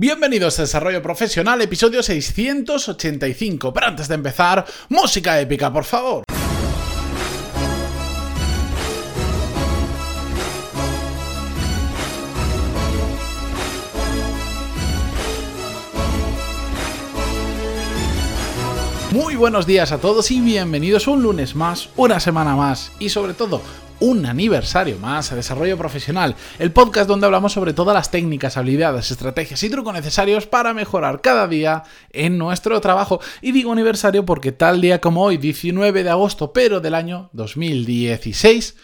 Bienvenidos a Desarrollo Profesional, episodio 685. Pero antes de empezar, música épica, por favor. Muy buenos días a todos y bienvenidos un lunes más, una semana más y sobre todo un aniversario más a Desarrollo Profesional, el podcast donde hablamos sobre todas las técnicas, habilidades, estrategias y trucos necesarios para mejorar cada día en nuestro trabajo. Y digo aniversario porque tal día como hoy, 19 de agosto, pero del año 2016,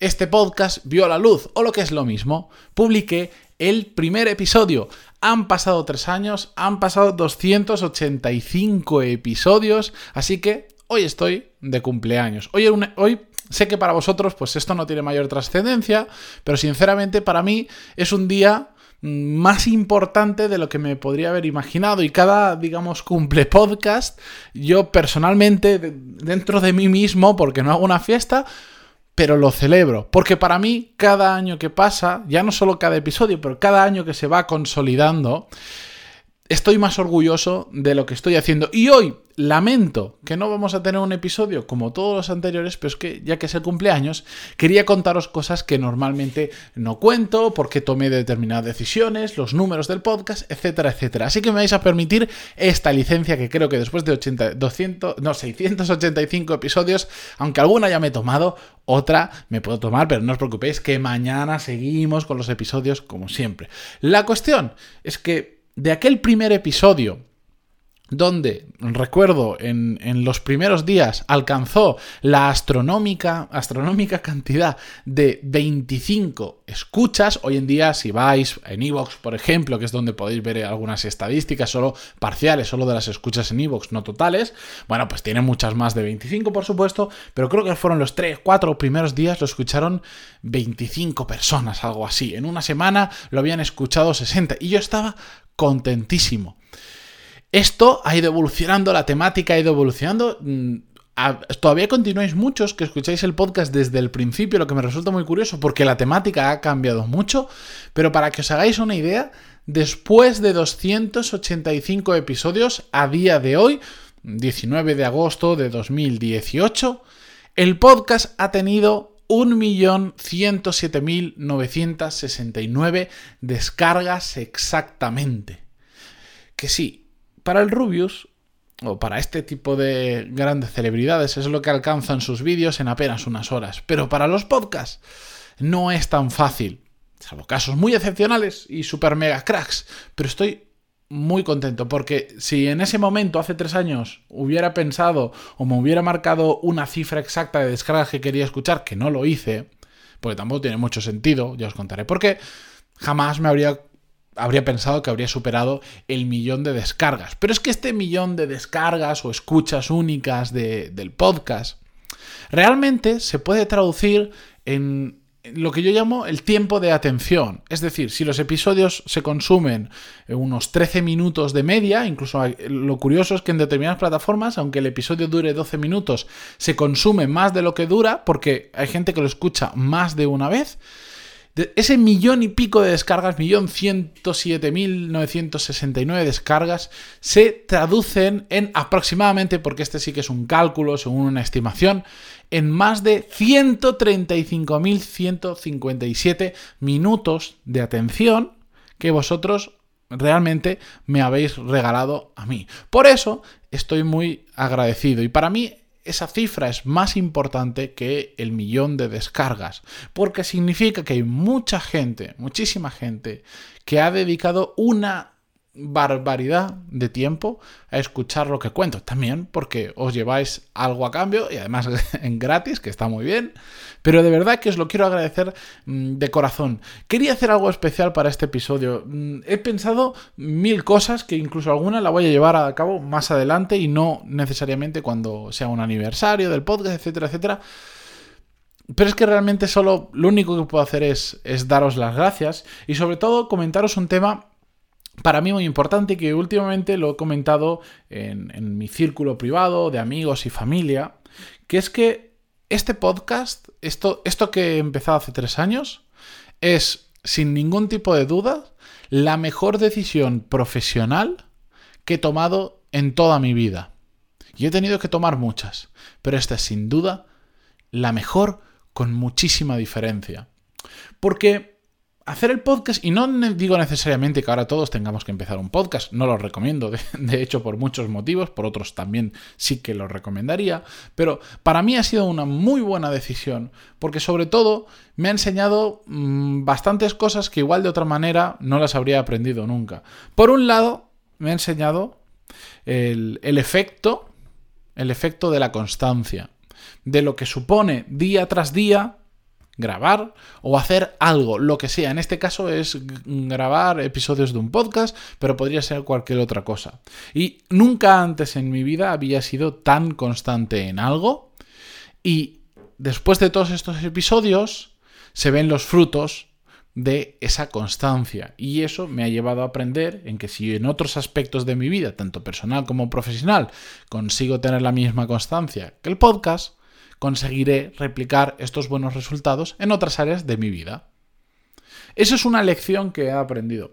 este podcast vio la luz, o lo que es lo mismo, publiqué el primer episodio. Han pasado tres años, han pasado 285 episodios, así que hoy estoy de cumpleaños. Hoy, hoy sé que para vosotros pues esto no tiene mayor trascendencia, pero sinceramente para mí es un día mm, más importante de lo que me podría haber imaginado. Y cada, digamos, cumple podcast, yo personalmente, dentro de mí mismo, porque no hago una fiesta, pero lo celebro, porque para mí cada año que pasa, ya no solo cada episodio, pero cada año que se va consolidando, estoy más orgulloso de lo que estoy haciendo. Y hoy lamento que no vamos a tener un episodio como todos los anteriores, pero es que ya que es el cumpleaños, quería contaros cosas que normalmente no cuento, porque tomé determinadas decisiones, los números del podcast, etcétera, etcétera. Así que me vais a permitir esta licencia que creo que después de 80, 200, no, 685 episodios, aunque alguna ya me he tomado, otra me puedo tomar, pero no os preocupéis que mañana seguimos con los episodios como siempre. La cuestión es que de aquel primer episodio donde, recuerdo, en, los primeros días alcanzó la astronómica, astronómica cantidad de 25 escuchas. Hoy en día, si vais en Evox, por ejemplo, que es donde podéis ver algunas estadísticas, solo parciales, solo de las escuchas en Evox, no totales, bueno, pues tiene muchas más de 25, por supuesto, pero creo que fueron los 3, 4 primeros días, lo escucharon 25 personas, algo así. En una semana lo habían escuchado 60 y yo estaba contentísimo. Esto ha ido evolucionando, la temática ha ido evolucionando. Mm, todavía continuáis muchos que escucháis el podcast desde el principio, lo que me resulta muy curioso, porque la temática ha cambiado mucho, pero para que os hagáis una idea, después de 285 episodios a día de hoy, 19 de agosto de 2018, el podcast ha tenido 1.107.969 descargas exactamente. Que sí, para el Rubius, o para este tipo de grandes celebridades, es lo que alcanzan sus vídeos en apenas unas horas. Pero para los podcasts no es tan fácil. Salvo casos muy excepcionales y super mega cracks. Pero estoy muy contento porque si en ese momento, hace tres años, hubiera pensado o me hubiera marcado una cifra exacta de descargas que quería escuchar, que no lo hice, porque tampoco tiene mucho sentido, ya os contaré por qué, jamás me habría, habría pensado que habría superado el millón de descargas. Pero es que este millón de descargas o escuchas únicas del podcast realmente se puede traducir en lo que yo llamo el tiempo de atención. Es decir, si los episodios se consumen unos 13 minutos de media, incluso lo curioso es que en determinadas plataformas, aunque el episodio dure 12 minutos, se consume más de lo que dura porque hay gente que lo escucha más de una vez. Ese millón y pico de descargas, millón ciento siete mil novecientos sesenta y nueve descargas, se traducen en aproximadamente, porque este sí que es un cálculo según una estimación, en más de 135.157 minutos de atención que vosotros realmente me habéis regalado a mí. Por eso estoy muy agradecido y para mí esa cifra es más importante que el millón de descargas, porque significa que hay mucha gente, muchísima gente, que ha dedicado una barbaridad de tiempo a escuchar lo que cuento. También porque os lleváis algo a cambio y además en gratis, que está muy bien. Pero de verdad que os lo quiero agradecer mm, de corazón. Quería hacer algo especial para este episodio. Mm, he pensado mil cosas que incluso alguna la voy a llevar a cabo más adelante y no necesariamente cuando sea un aniversario del podcast, etcétera, etcétera. Pero es que realmente solo lo único que puedo hacer es, es daros las gracias y sobre todo comentaros un tema para mí muy importante que últimamente lo he comentado en, mi círculo privado de amigos y familia, que es que este podcast, esto, esto que he empezado hace tres años, es sin ningún tipo de duda la mejor decisión profesional que he tomado en toda mi vida. Y he tenido que tomar muchas, pero esta es sin duda la mejor con muchísima diferencia. Porque hacer el podcast, y no digo necesariamente que ahora todos tengamos que empezar un podcast, no lo recomiendo, de, hecho por muchos motivos, por otros también sí que lo recomendaría, pero para mí ha sido una muy buena decisión, porque sobre todo me ha enseñado mm, bastantes cosas que igual de otra manera no las habría aprendido nunca. Por un lado, me ha enseñado el, el efecto, el efecto de la constancia, de lo que supone día tras día grabar o hacer algo, lo que sea. En este caso es grabar episodios de un podcast, pero podría ser cualquier otra cosa. Y nunca antes en mi vida había sido tan constante en algo. Y después de todos estos episodios se ven los frutos de esa constancia. Y eso me ha llevado a aprender en que si en otros aspectos de mi vida, tanto personal como profesional, consigo tener la misma constancia que el podcast, conseguiré replicar estos buenos resultados en otras áreas de mi vida. Esa es una lección que he aprendido.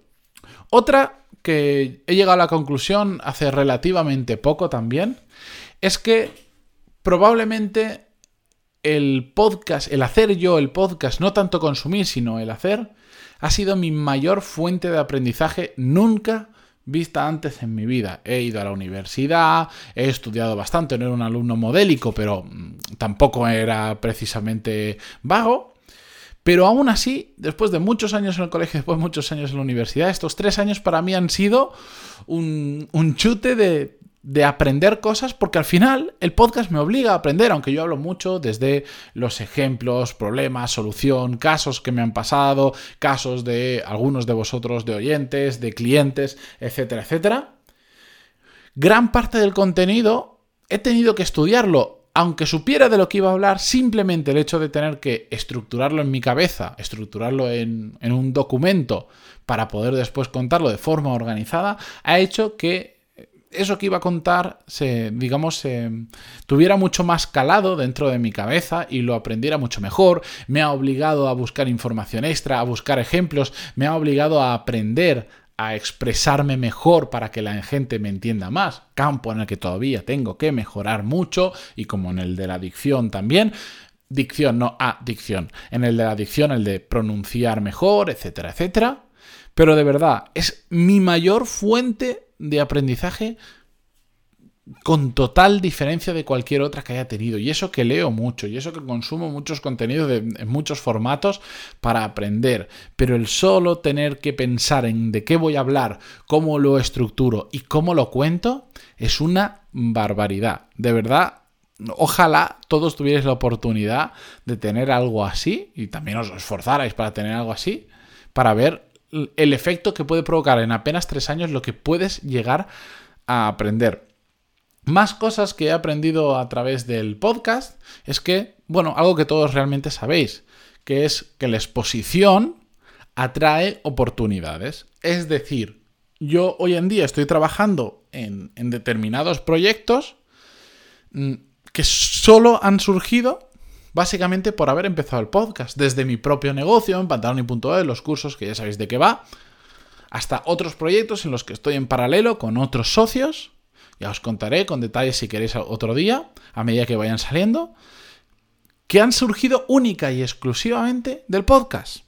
Otra que he llegado a la conclusión hace relativamente poco también, es que probablemente el podcast, el hacer yo el podcast, no tanto consumir, sino el hacer, ha sido mi mayor fuente de aprendizaje nunca vista antes en mi vida. He ido a la universidad, he estudiado bastante, no era un alumno modélico, pero mm, tampoco era precisamente vago. Pero aún así, después de muchos años en el colegio, después de muchos años en la universidad, estos tres años para mí han sido un, un chute de, de aprender cosas porque al final el podcast me obliga a aprender, aunque yo hablo mucho desde los ejemplos, problemas, solución, casos que me han pasado, casos de algunos de vosotros, de oyentes, de clientes, etcétera, etcétera. Gran parte del contenido he tenido que estudiarlo, aunque supiera de lo que iba a hablar, simplemente el hecho de tener que estructurarlo en mi cabeza, estructurarlo en, en un documento para poder después contarlo de forma organizada, ha hecho que eso que iba a contar se, digamos, se tuviera mucho más calado dentro de mi cabeza y lo aprendiera mucho mejor. Me ha obligado a buscar información extra, a buscar ejemplos, me ha obligado a aprender a expresarme mejor para que la gente me entienda más, campo en el que todavía tengo que mejorar mucho y como en el de la dicción también, dicción, no adicción, en el de la dicción, el de pronunciar mejor, etcétera, etcétera. Pero de verdad, es mi mayor fuente de aprendizaje con total diferencia de cualquier otra que haya tenido. Y eso que leo mucho, y eso que consumo muchos contenidos de, en muchos formatos para aprender. Pero el solo tener que pensar en de qué voy a hablar, cómo lo estructuro y cómo lo cuento, es una barbaridad. De verdad, ojalá todos tuvierais la oportunidad de tener algo así, y también os esforzarais para tener algo así, para ver el efecto que puede provocar en apenas tres años lo que puedes llegar a aprender. Más cosas que he aprendido a través del podcast es que, bueno, algo que todos realmente sabéis, que es que la exposición atrae oportunidades. Es decir, yo hoy en día estoy trabajando en, en determinados proyectos mm, que solo han surgido básicamente por haber empezado el podcast, desde mi propio negocio en pantaloni.es, los cursos que ya sabéis de qué va, hasta otros proyectos en los que estoy en paralelo con otros socios, ya os contaré con detalles si queréis otro día, a medida que vayan saliendo, que han surgido única y exclusivamente del podcast.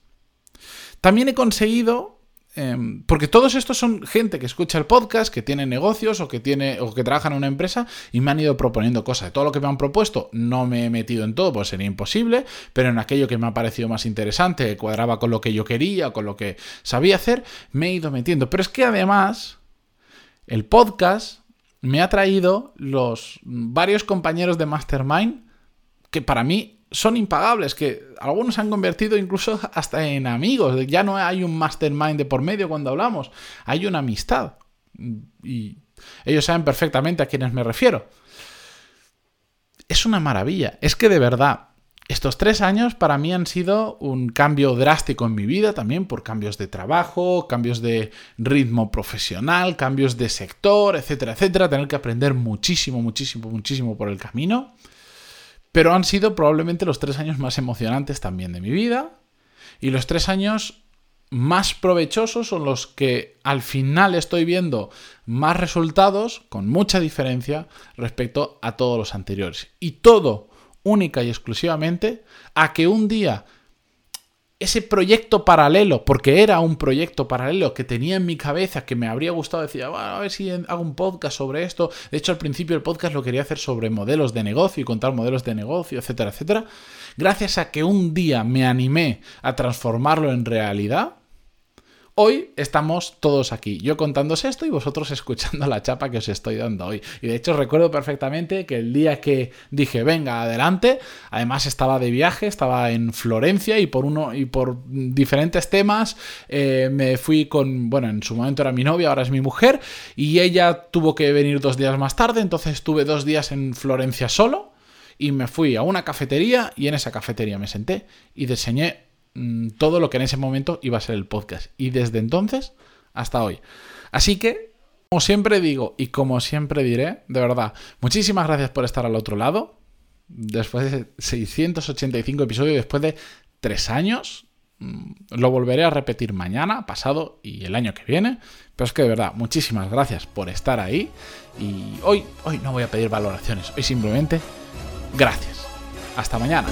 También he conseguido Em, porque todos estos son gente que escucha el podcast, que tiene negocios o que, tiene, o que trabaja en una empresa y me han ido proponiendo cosas. De todo lo que me han propuesto no me he metido en todo, pues sería imposible, pero en aquello que me ha parecido más interesante, cuadraba con lo que yo quería, con lo que sabía hacer, me he ido metiendo. Pero es que además, el podcast me ha traído los varios compañeros de Mastermind que para mí son impagables, que algunos se han convertido incluso hasta en amigos. Ya no hay un mastermind de por medio cuando hablamos, hay una amistad. Y ellos saben perfectamente a quiénes me refiero. Es una maravilla. Es que de verdad, estos tres años para mí han sido un cambio drástico en mi vida, también por cambios de trabajo, cambios de ritmo profesional, cambios de sector, etcétera, etcétera. Tener que aprender muchísimo, muchísimo, muchísimo por el camino. Pero han sido probablemente los tres años más emocionantes también de mi vida y los tres años más provechosos, son los que al final estoy viendo más resultados, con mucha diferencia respecto a todos los anteriores. Y todo única y exclusivamente a que un día ese proyecto paralelo, porque era un proyecto paralelo que tenía en mi cabeza, que me habría gustado decir, a ver si hago un podcast sobre esto. De hecho, al principio el podcast lo quería hacer sobre modelos de negocio y contar modelos de negocio, etcétera, etcétera. Gracias a que un día me animé a transformarlo en realidad, Hoy estamos todos aquí, yo contándose esto y vosotros escuchando la chapa que os estoy dando hoy. Y de hecho recuerdo perfectamente que el día que dije, venga, adelante, además estaba de viaje, estaba en Florencia y por uno y por diferentes temas eh, me fui con, bueno, en su momento era mi novia, ahora es mi mujer, y ella tuvo que venir dos días más tarde, entonces estuve dos días en Florencia solo y me fui a una cafetería y en esa cafetería me senté y diseñé Mm, todo lo que en ese momento iba a ser el podcast. Y desde entonces hasta hoy. Así que, como siempre digo y como siempre diré, de verdad, muchísimas gracias por estar al otro lado. Después de 685 episodios, después de tres años, mm, lo volveré a repetir mañana, pasado y el año que viene. Pero es que de verdad, muchísimas gracias por estar ahí. Y hoy, hoy no voy a pedir valoraciones, hoy simplemente gracias. Hasta mañana.